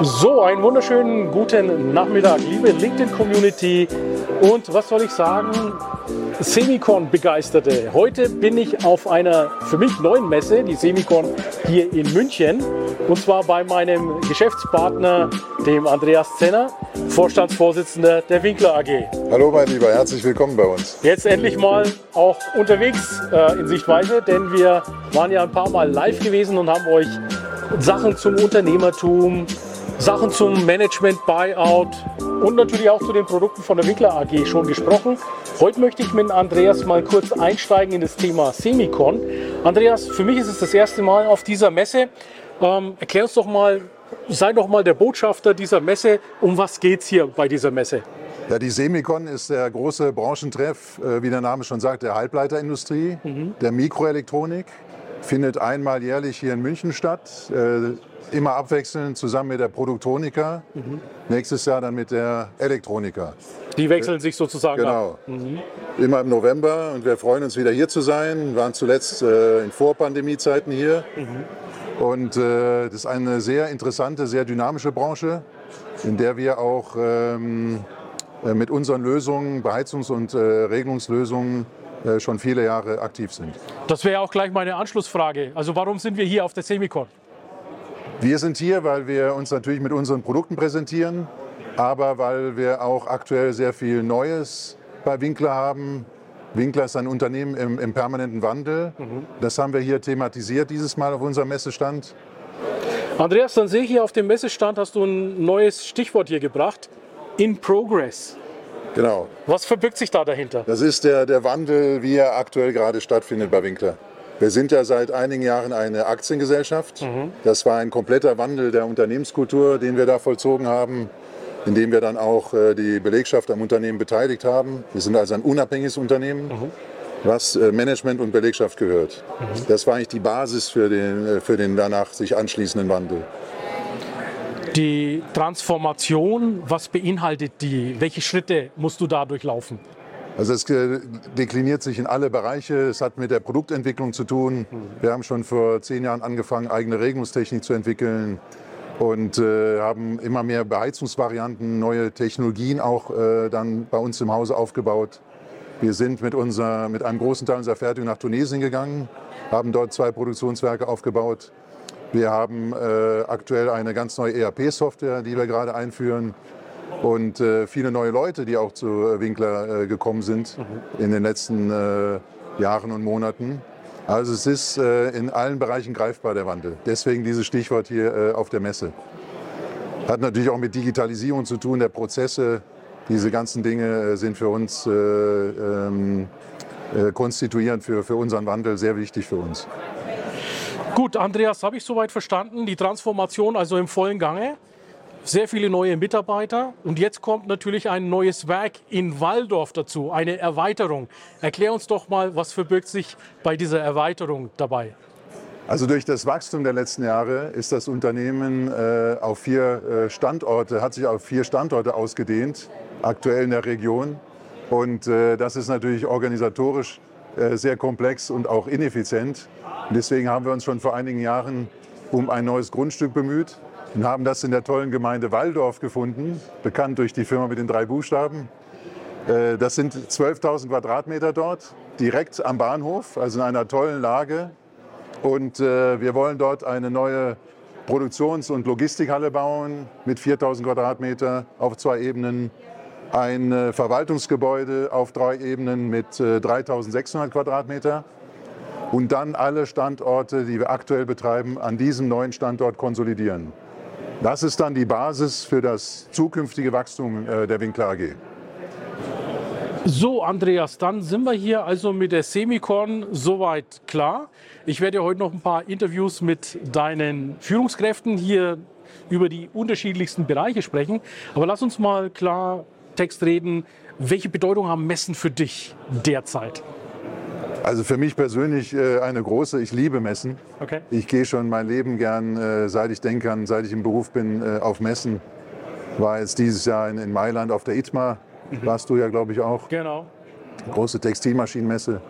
So, einen wunderschönen guten Nachmittag, liebe LinkedIn-Community und was soll ich sagen, Semicon-Begeisterte. Heute bin ich auf einer für mich neuen Messe, die Semicon hier in München und zwar bei meinem Geschäftspartner, dem Andreas Zenner, Vorstandsvorsitzender der Winkler AG. Hallo mein Lieber, herzlich willkommen bei uns. Jetzt endlich mal auch unterwegs äh, in Sichtweise, denn wir waren ja ein paar Mal live gewesen und haben euch Sachen zum Unternehmertum, Sachen zum Management, Buyout und natürlich auch zu den Produkten von der Winkler AG schon gesprochen. Heute möchte ich mit Andreas mal kurz einsteigen in das Thema Semicon. Andreas, für mich ist es das erste Mal auf dieser Messe. Ähm, erklär uns doch mal, sei doch mal der Botschafter dieser Messe. Um was geht es hier bei dieser Messe? Ja, die Semicon ist der große Branchentreff, äh, wie der Name schon sagt, der Halbleiterindustrie, mhm. der Mikroelektronik. Findet einmal jährlich hier in München statt. Äh, immer abwechselnd zusammen mit der Produktonika. Mhm. Nächstes Jahr dann mit der Elektronika. Die wechseln sich sozusagen genau. ab. Mhm. Immer im November und wir freuen uns wieder hier zu sein. Wir waren zuletzt äh, in Vorpandemiezeiten hier. Mhm. Und äh, das ist eine sehr interessante, sehr dynamische Branche, in der wir auch ähm, äh, mit unseren Lösungen, Beheizungs- und äh, Regelungslösungen, schon viele Jahre aktiv sind. Das wäre auch gleich meine Anschlussfrage. Also warum sind wir hier auf der Semicon? Wir sind hier, weil wir uns natürlich mit unseren Produkten präsentieren, aber weil wir auch aktuell sehr viel Neues bei Winkler haben. Winkler ist ein Unternehmen im, im permanenten Wandel. Mhm. Das haben wir hier thematisiert dieses Mal auf unserem Messestand. Andreas, dann sehe ich hier auf dem Messestand, hast du ein neues Stichwort hier gebracht. In Progress. Genau. Was verbirgt sich da dahinter? Das ist der, der Wandel, wie er aktuell gerade stattfindet bei Winkler. Wir sind ja seit einigen Jahren eine Aktiengesellschaft. Mhm. Das war ein kompletter Wandel der Unternehmenskultur, den wir da vollzogen haben, indem wir dann auch äh, die Belegschaft am Unternehmen beteiligt haben. Wir sind also ein unabhängiges Unternehmen. Mhm was äh, Management und Belegschaft gehört. Mhm. Das war eigentlich die Basis für den, äh, für den danach sich anschließenden Wandel. Die Transformation, was beinhaltet die? Welche Schritte musst du da durchlaufen? Also es dekliniert sich in alle Bereiche. Es hat mit der Produktentwicklung zu tun. Wir haben schon vor zehn Jahren angefangen, eigene Regelungstechnik zu entwickeln und äh, haben immer mehr Beheizungsvarianten, neue Technologien auch äh, dann bei uns im Hause aufgebaut. Wir sind mit, unser, mit einem großen Teil unserer Fertigung nach Tunesien gegangen, haben dort zwei Produktionswerke aufgebaut. Wir haben äh, aktuell eine ganz neue ERP-Software, die wir gerade einführen und äh, viele neue Leute, die auch zu äh, Winkler äh, gekommen sind mhm. in den letzten äh, Jahren und Monaten. Also es ist äh, in allen Bereichen greifbar, der Wandel. Deswegen dieses Stichwort hier auf der Messe. Hat natürlich auch mit Digitalisierung zu tun, der Prozesse. Diese ganzen Dinge sind für uns ähm, konstituierend für, für unseren Wandel sehr wichtig für uns. Gut, Andreas, habe ich soweit verstanden. Die Transformation also im vollen Gange sehr viele neue Mitarbeiter und jetzt kommt natürlich ein neues Werk in Waldorf dazu, eine Erweiterung. Erklär uns doch mal, was verbirgt sich bei dieser Erweiterung dabei? Also durch das Wachstum der letzten Jahre ist das Unternehmen äh, auf vier äh, Standorte, hat sich auf vier Standorte ausgedehnt, aktuell in der Region. Und äh, das ist natürlich organisatorisch sehr komplex und auch ineffizient. Und deswegen haben wir uns schon vor einigen Jahren um ein neues Grundstück bemüht, und haben das in der tollen Gemeinde Walldorf gefunden, bekannt durch die Firma mit den drei Buchstaben. Äh, das sind 12.000 Quadratmeter dort, direkt am Bahnhof, also in einer tollen Lage. Und äh, wir wollen dort eine neue Produktions- und Logistikhalle bauen mit 4.000 Quadratmeter auf zwei Ebenen. Ein äh, Verwaltungsgebäude auf drei Ebenen mit 3.600 Quadratmeter und dann alle Standorte, die wir aktuell betreiben, an diesem neuen Standort konsolidieren. Das ist dann die Basis für das zukünftige Wachstum äh, der Winkler AG. So, Andreas, dann sind wir hier also mit der Semicon soweit klar. Ich werde heute noch ein paar Interviews mit deinen Führungskräften hier über die unterschiedlichsten Bereiche sprechen. Aber lass uns mal klar Text reden. Welche Bedeutung haben Messen für dich derzeit? Also für mich persönlich äh, eine große. Ich liebe Messen. Okay. Ich gehe schon mein Leben gern, äh, seit ich denken kann, seit ich im Beruf bin, äh, auf Messen. War jetzt dieses Jahr in Mailand auf der ITMA Mhm. Warst du ja, glaube ich, auch. Genau. Große Textilmaschinenmesse,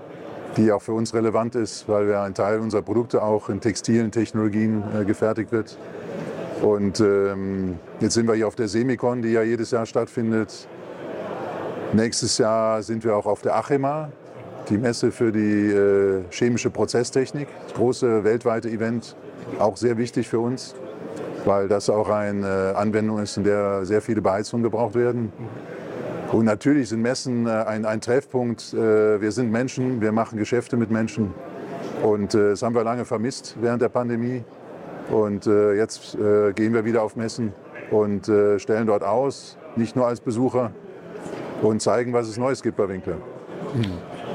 die auch für uns relevant ist, weil wir ein Teil unserer Produkte auch in textilen Technologien gefertigt wird. Und ähm, jetzt sind wir hier auf der Semicon, die ja jedes Jahr stattfindet. Nächstes Jahr sind wir auch auf der Achema, die Messe für die äh, chemische Prozesstechnik. Das große weltweite Event, auch sehr wichtig für uns, weil das auch eine Anwendung ist, in der sehr viele Beheizungen gebraucht werden. Und natürlich sind Messen äh, ein, ein Treffpunkt. Äh, wir sind Menschen, wir machen Geschäfte mit Menschen. Und äh, das haben wir lange vermisst während der Pandemie. Und jetzt gehen wir wieder auf Messen und stellen dort aus, nicht nur als Besucher, und zeigen, was es Neues gibt bei Winkler.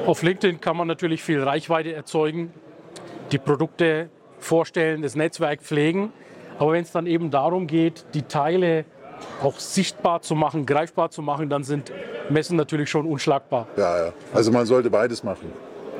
Auf LinkedIn kann man natürlich viel Reichweite erzeugen, die Produkte vorstellen, das Netzwerk pflegen. Aber wenn es dann eben darum geht, die Teile auch sichtbar zu machen, greifbar zu machen, dann sind Messen natürlich schon unschlagbar. Ja, ja. Also man sollte beides machen.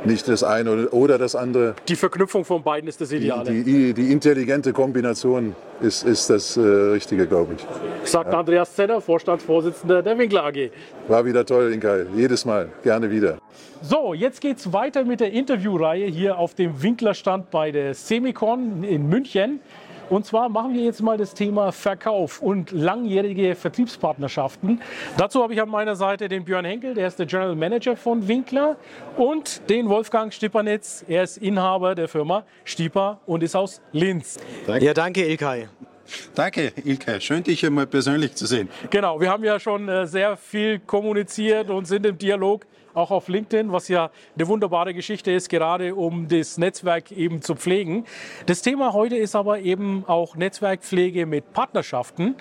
Nicht das eine oder das andere. Die Verknüpfung von beiden ist das Ideale. Die, die, die intelligente Kombination ist, ist das äh, Richtige, glaube ich. Sagt ja. Andreas Zenner, Vorstandsvorsitzender der Winkler AG. War wieder toll, Inkai. Jedes Mal. Gerne wieder. So, jetzt geht es weiter mit der Interviewreihe hier auf dem Winklerstand bei der Semicon in München. Und zwar machen wir jetzt mal das Thema Verkauf und langjährige Vertriebspartnerschaften. Dazu habe ich an meiner Seite den Björn Henkel, der ist der General Manager von Winkler, und den Wolfgang Stippernitz, er ist Inhaber der Firma Stieper und ist aus Linz. Danke. Ja, danke Ilkay. Danke, Ilke. Schön, dich einmal persönlich zu sehen. Genau, wir haben ja schon äh, sehr viel kommuniziert und sind im Dialog auch auf LinkedIn, was ja eine wunderbare Geschichte ist, gerade um das Netzwerk eben zu pflegen. Das Thema heute ist aber eben auch Netzwerkpflege mit Partnerschaften.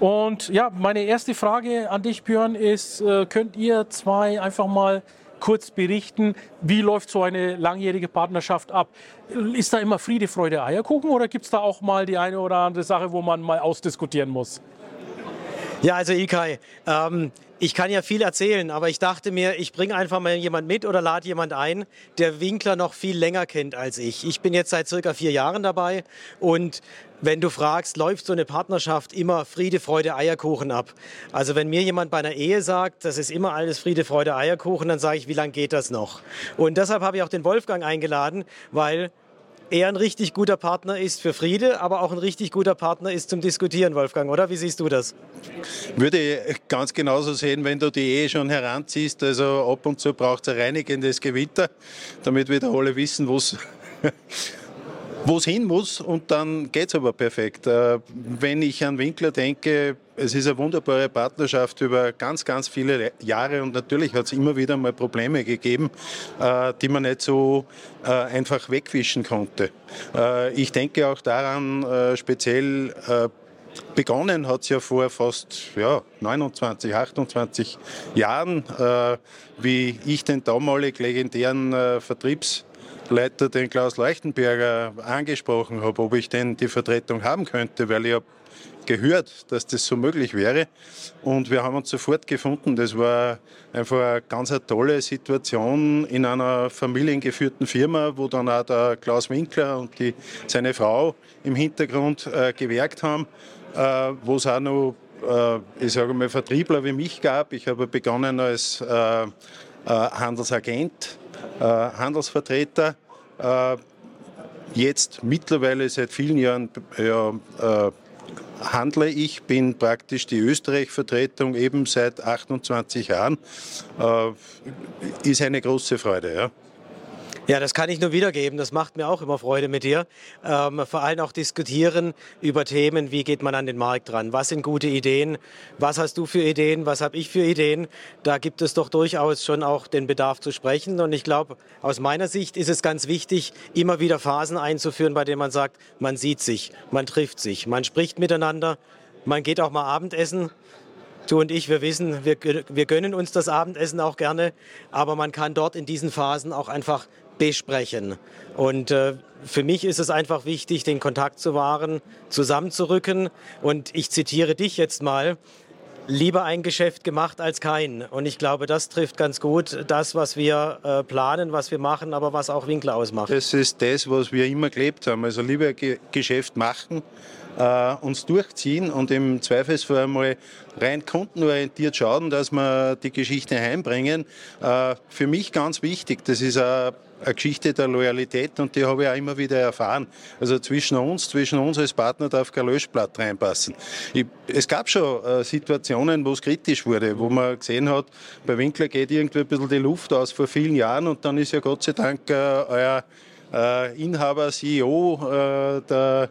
Und ja, meine erste Frage an dich, Björn, ist, äh, könnt ihr zwei einfach mal kurz berichten, wie läuft so eine langjährige Partnerschaft ab? Ist da immer Friede, Freude, Eierkuchen oder gibt es da auch mal die eine oder andere Sache, wo man mal ausdiskutieren muss? Ja, also Ilkay, ähm, ich kann ja viel erzählen, aber ich dachte mir, ich bringe einfach mal jemand mit oder lade jemand ein, der Winkler noch viel länger kennt als ich. Ich bin jetzt seit circa vier Jahren dabei und wenn du fragst, läuft so eine Partnerschaft immer Friede, Freude, Eierkuchen ab? Also wenn mir jemand bei einer Ehe sagt, das ist immer alles Friede, Freude, Eierkuchen, dann sage ich, wie lange geht das noch? Und deshalb habe ich auch den Wolfgang eingeladen, weil er ein richtig guter Partner ist für Friede, aber auch ein richtig guter Partner ist zum Diskutieren, Wolfgang, oder? Wie siehst du das? Würde ich ganz genauso sehen, wenn du die Ehe schon heranziehst. Also ab und zu braucht es ein reinigendes Gewitter, damit wieder alle wissen, wo es wo es hin muss und dann geht es aber perfekt. Äh, wenn ich an Winkler denke, es ist eine wunderbare Partnerschaft über ganz, ganz viele Jahre und natürlich hat es immer wieder mal Probleme gegeben, äh, die man nicht so äh, einfach wegwischen konnte. Ich denke auch daran, speziell Begonnen hat es ja vor fast ja, 29, 28 Jahren, wie ich den damalig legendären Vertriebs Leiter, den Klaus Leuchtenberger, angesprochen habe, ob ich denn die Vertretung haben könnte, weil ich habe gehört, dass das so möglich wäre. Und wir haben uns sofort gefunden. Das war einfach eine ganz eine tolle Situation in einer familiengeführten Firma, wo dann auch der Klaus Winkler und die, seine Frau im Hintergrund äh, gewerkt haben, äh, wo es auch noch, äh, ich sage mal, Vertriebler wie mich gab. Ich habe begonnen als äh, äh, Handelsagent äh, Handelsvertreter. Jetzt mittlerweile seit vielen Jahren ja, äh, handle ich, bin praktisch die Österreich-Vertretung eben seit 28 Jahren. ist eine große Freude. Ja. Ja, das kann ich nur wiedergeben. Das macht mir auch immer Freude mit dir. Ähm, vor allem auch diskutieren über Themen, wie geht man an den Markt ran? Was sind gute Ideen? Was hast du für Ideen? Was habe ich für Ideen? Da gibt es doch durchaus schon auch den Bedarf zu sprechen. Und ich glaube, aus meiner Sicht ist es ganz wichtig, immer wieder Phasen einzuführen, bei denen man sagt, man sieht sich, man trifft sich, man spricht miteinander, man geht auch mal Abendessen du und ich, wir wissen, wir, wir gönnen uns das Abendessen auch gerne, aber man kann dort in diesen Phasen auch einfach besprechen. Und äh, für mich ist es einfach wichtig, den Kontakt zu wahren, zusammenzurücken. Und ich zitiere dich jetzt mal. Lieber ein Geschäft gemacht als kein. Und ich glaube, das trifft ganz gut das, was wir äh, planen, was wir machen, aber was auch Winkler ausmacht. Das ist das, was wir immer gelebt haben. Also lieber Ge Geschäft machen, äh, uns durchziehen und im Zweifelsfall einmal rein kundenorientiert schauen, dass wir die Geschichte heimbringen. Äh, für mich ganz wichtig, das ist eine, eine Geschichte der Loyalität und die habe ich auch immer wieder erfahren. Also zwischen uns, zwischen uns als Partner darf kein Löschblatt reinpassen. Ich, es gab schon äh, Situationen, wo es kritisch wurde, wo man gesehen hat, bei Winkler geht irgendwie ein bisschen die Luft aus vor vielen Jahren und dann ist ja Gott sei Dank äh, euer Inhaber, CEO, äh, der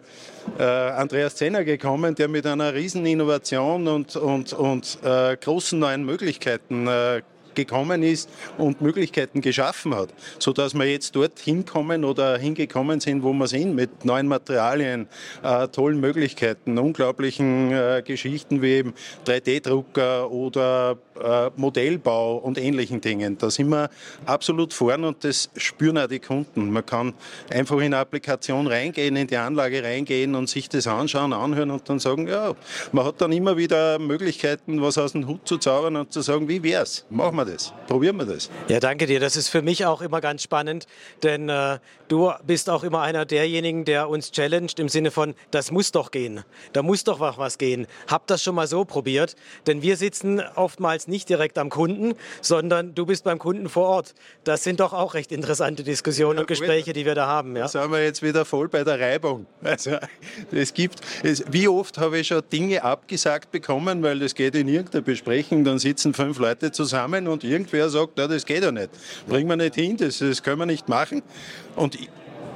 äh, Andreas Zenner gekommen, der mit einer riesen Innovation und, und, und äh, großen neuen Möglichkeiten äh, gekommen ist und Möglichkeiten geschaffen hat, sodass wir jetzt dort hinkommen oder hingekommen sind, wo wir sind, mit neuen Materialien, äh, tollen Möglichkeiten, unglaublichen äh, Geschichten wie eben 3D-Drucker oder äh, Modellbau und ähnlichen Dingen. Da sind wir absolut vorn und das spüren auch die Kunden. Man kann einfach in eine Applikation reingehen, in die Anlage reingehen und sich das anschauen, anhören und dann sagen, ja, man hat dann immer wieder Möglichkeiten, was aus dem Hut zu zaubern und zu sagen, wie wär's? Machen wir das. Probieren wir das. Ja, danke dir. Das ist für mich auch immer ganz spannend, denn äh, du bist auch immer einer derjenigen, der uns challenged im Sinne von, das muss doch gehen. Da muss doch was gehen. Hab das schon mal so probiert, denn wir sitzen oftmals nicht direkt am Kunden, sondern du bist beim Kunden vor Ort. Das sind doch auch recht interessante Diskussionen und Gespräche, die wir da haben. Ja? Sind wir jetzt wieder voll bei der Reibung. Also, es gibt, es, wie oft habe ich schon Dinge abgesagt bekommen, weil das geht in irgendeiner Besprechung, dann sitzen fünf Leute zusammen und irgendwer sagt, na, das geht ja nicht. Bringen wir nicht hin, das, das können wir nicht machen. Und ich,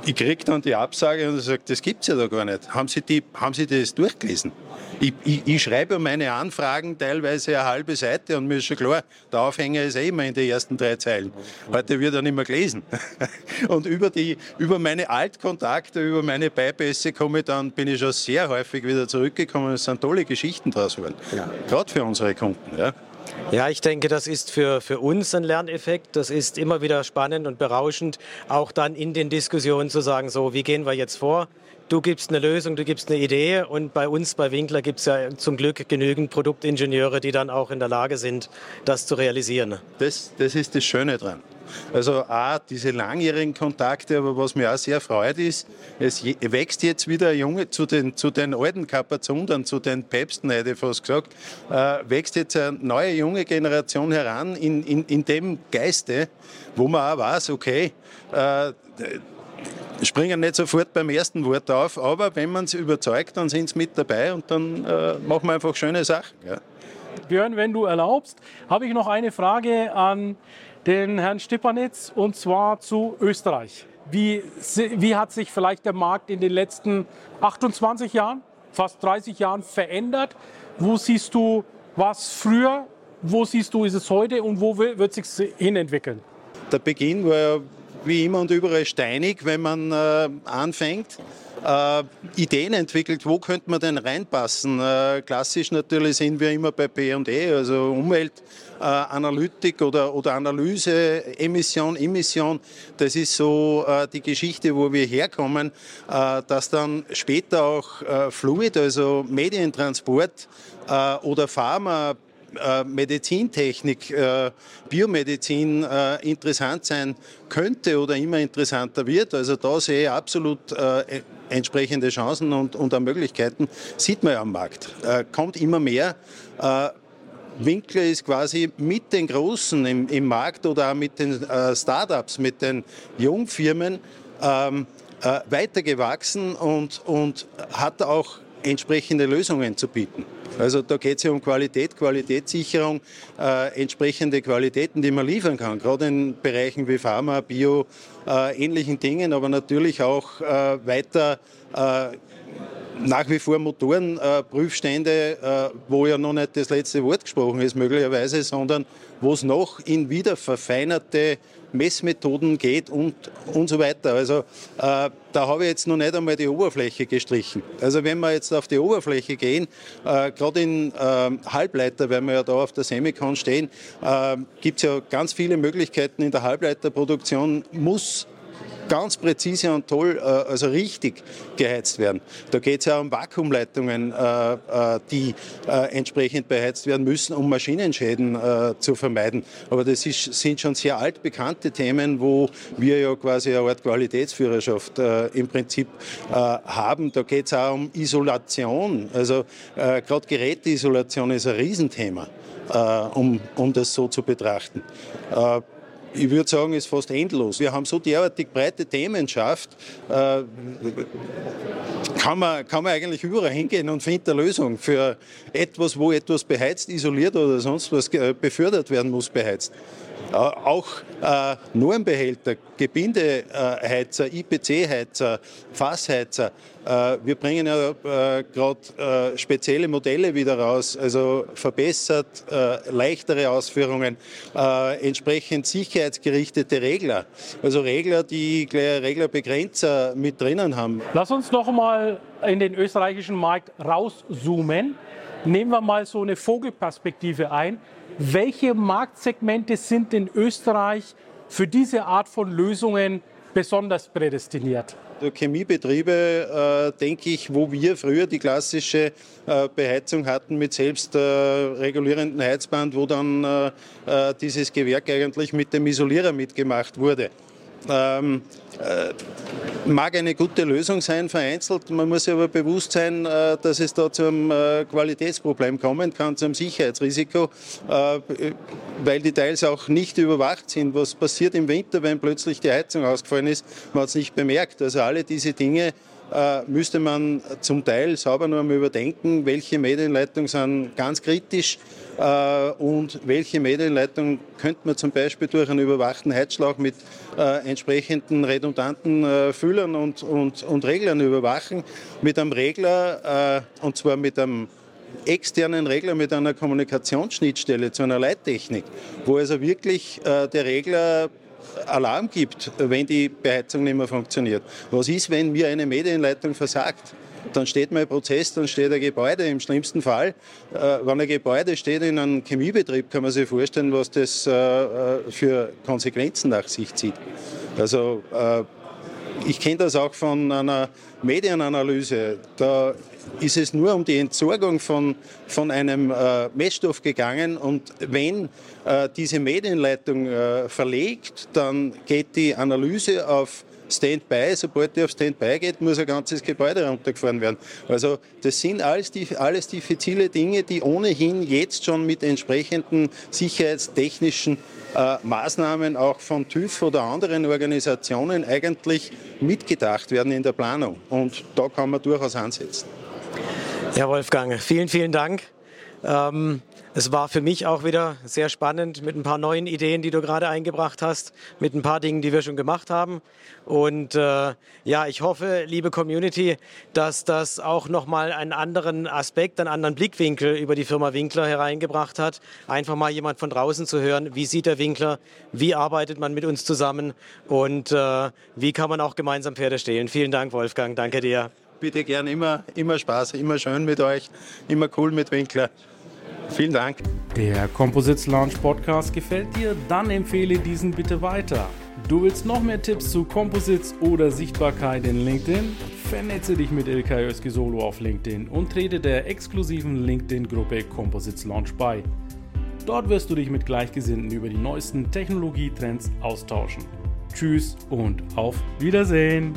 ich kriege dann die Absage und sage, das gibt es ja da gar nicht. Haben Sie, die, haben Sie das durchgelesen? Ich, ich, ich, schreibe meine Anfragen teilweise eine halbe Seite und mir ist schon klar, der Aufhänger ist eh immer in den ersten drei Zeilen. Heute wird er nicht mehr gelesen. Und über, die, über meine Altkontakte, über meine Beipässe komme ich dann, bin ich schon sehr häufig wieder zurückgekommen. Es sind tolle Geschichten draus geworden. Ja. Gerade für unsere Kunden. Ja. Ja, ich denke, das ist für, für uns ein Lerneffekt. Das ist immer wieder spannend und berauschend, auch dann in den Diskussionen zu sagen, so, wie gehen wir jetzt vor? Du gibst eine Lösung, du gibst eine Idee und bei uns, bei Winkler, gibt es ja zum Glück genügend Produktingenieure, die dann auch in der Lage sind, das zu realisieren. Das, das ist das Schöne dran. Also auch diese langjährigen Kontakte, aber was mir auch sehr freut ist, es wächst jetzt wieder ein Junge zu den, zu den alten Kapazundern, zu den Päpsten, hätte ich fast gesagt, äh, wächst jetzt eine neue junge Generation heran in, in, in dem Geiste, wo man auch weiß, okay, äh, springen nicht sofort beim ersten Wort auf, aber wenn man es überzeugt, dann sind sie mit dabei und dann äh, machen wir einfach schöne Sachen. Ja. Björn, wenn du erlaubst, habe ich noch eine Frage an den Herrn Stipanitz und zwar zu Österreich. Wie, wie hat sich vielleicht der Markt in den letzten 28 Jahren, fast 30 Jahren verändert? Wo siehst du was früher? Wo siehst du ist es heute und wo wird es sich hinentwickeln? Der Beginn war ja wie immer und überall steinig, wenn man äh, anfängt äh, Ideen entwickelt, wo könnte man denn reinpassen. Äh, klassisch natürlich sind wir immer bei P&E, also Umweltanalytik äh, oder, oder Analyse, Emission, Emission. Das ist so äh, die Geschichte, wo wir herkommen, äh, dass dann später auch Fluid, also Medientransport oder Pharma, äh, Medizintechnik, äh, Biomedizin äh, interessant sein könnte oder immer interessanter wird. Also da sehe ich absolut e-, entsprechende Chancen und, und Möglichkeiten. Sieht man ja am Markt. kommt immer mehr. Winkler ist quasi mit den Großen im, im Markt oder auch mit den äh, Startups, mit den Jungfirmen ähm, äh, weitergewachsen und, und hat auch entsprechende Lösungen zu bieten. Also da geht es ja um Qualität, Qualitätssicherung, äh, entsprechende Qualitäten, die man liefern kann, gerade in Bereichen wie Pharma, Bio, äh, ähnlichen Dingen, aber natürlich auch äh, weiter äh, nach wie vor Motorenprüfstände, äh, wo ja noch nicht das letzte Wort gesprochen ist möglicherweise, sondern wo es noch in wieder verfeinerte Messmethoden geht und, und so weiter. Also äh, da habe ich jetzt noch nicht einmal die Oberfläche gestrichen. Also wenn wir jetzt auf die Oberfläche gehen, äh, gerade in äh, Halbleiter, weil wir ja da auf der Semicon stehen, äh, gibt es ja ganz viele Möglichkeiten in der Halbleiterproduktion, muss ganz präzise und toll, äh, also richtig geheizt werden. Da geht es ja um Vakuumleitungen, äh, äh, die entsprechend beheizt werden müssen, um Maschinenschäden zu vermeiden. Aber das ist, sind schon sehr altbekannte Themen, wo wir ja quasi eine Art Qualitätsführerschaft im Prinzip haben. Da geht es auch um Isolation. Also gerade Geräteisolation ist ein Riesenthema. Um, um das so zu betrachten ich würde sagen, ist fast endlos. Wir haben so derartig breite Themenschaft, äh, kann, man, kann man eigentlich überall hingehen und findet eine Lösung für etwas, wo etwas beheizt, isoliert oder sonst was befördert werden muss, beheizt. Äh, auch äh, Normbehälter, Gebindeheizer, IPC-Heizer, Fassheizer. Äh, wir bringen ja äh, gerade äh, spezielle Modelle wieder raus, also verbessert, äh, leichtere Ausführungen, entsprechend sicherheitsgerichtete Regler. Also Regler, die gleich Reglerbegrenzer mit drinnen haben. Lass uns noch mal in den österreichischen Markt rauszoomen. Nehmen wir mal so eine Vogelperspektive ein. Welche Marktsegmente sind in Österreich für diese Art von Lösungen besonders prädestiniert? Chemiebetriebe, äh, denke ich, wo wir früher die klassische äh, Beheizung hatten mit selbst äh, regulierendem Heizband, wo dann äh, äh, dieses Gewerk eigentlich mit dem Isolierer mitgemacht wurde. Ähm, äh, mag eine gute Lösung sein, vereinzelt. Man muss sich aber bewusst sein, äh, dass es da zum äh, Qualitätsproblem kommen kann, zum Sicherheitsrisiko, äh, weil die Teils auch nicht überwacht sind. Was passiert im Winter, wenn plötzlich die Heizung ausgefallen ist? Man hat es nicht bemerkt. Also alle diese Dinge müsste man zum Teil sauber noch einmal überdenken, welche Medienleitungen sind ganz kritisch äh, und welche Medienleitung könnte man zum Beispiel durch einen überwachten Heizschlauch mit äh, entsprechenden redundanten äh, Füllern und, und, und Reglern überwachen. Mit einem Regler, äh, und zwar mit einem externen Regler mit einer Kommunikationsschnittstelle zu einer Leittechnik, wo also wirklich äh, der Regler Alarm gibt, wenn die Beheizung nicht mehr funktioniert. Was ist, wenn mir eine Medienleitung versagt? Dann steht mein Prozess, dann steht ein Gebäude. Im schlimmsten Fall, äh, wenn ein Gebäude steht in einem Chemiebetrieb, kann man sich vorstellen, was das äh, äh für Konsequenzen nach sich zieht. Also äh, ich kenne das auch von einer Medienanalyse. Da ist es nur um die Entsorgung von, von einem äh, Messstoff gegangen und wenn äh, diese Medienleitung äh, verlegt, dann geht die Analyse auf Standby. Sobald die auf Standby geht, muss ein ganzes Gebäude runtergefahren werden. Also das sind alles, die, alles diffizile Dinge, die ohnehin jetzt schon mit entsprechenden sicherheitstechnischen äh, Maßnahmen auch von TÜV oder anderen Organisationen eigentlich mitgedacht werden in der Planung. Und da kann man durchaus ansetzen. Ja, Wolfgang, vielen, vielen Dank. Ähm, es war für mich auch wieder sehr spannend mit ein paar neuen Ideen, die du gerade eingebracht hast, mit ein paar Dingen, die wir schon gemacht haben. Und äh, ja, ich hoffe, liebe Community, dass das auch nochmal einen anderen Aspekt, einen anderen Blickwinkel über die Firma Winkler hereingebracht hat. Einfach mal jemand von draußen zu hören, wie sieht der Winkler, wie arbeitet man mit uns zusammen und äh, wie kann man auch gemeinsam Pferde stehlen. Vielen Dank, Wolfgang. Danke dir. Bitte gern, immer, immer Spaß, immer schön mit euch, immer cool mit Winkler. Vielen Dank. Der Composites Launch Podcast gefällt dir? Dann empfehle diesen bitte weiter. Du willst noch mehr Tipps zu Composites oder Sichtbarkeit in LinkedIn? Vernetze dich mit Ilkay Özki auf LinkedIn und trete der exklusiven LinkedIn-Gruppe Composites Launch bei. Dort wirst du dich mit Gleichgesinnten über die neuesten Technologietrends austauschen. Tschüss und auf Wiedersehen!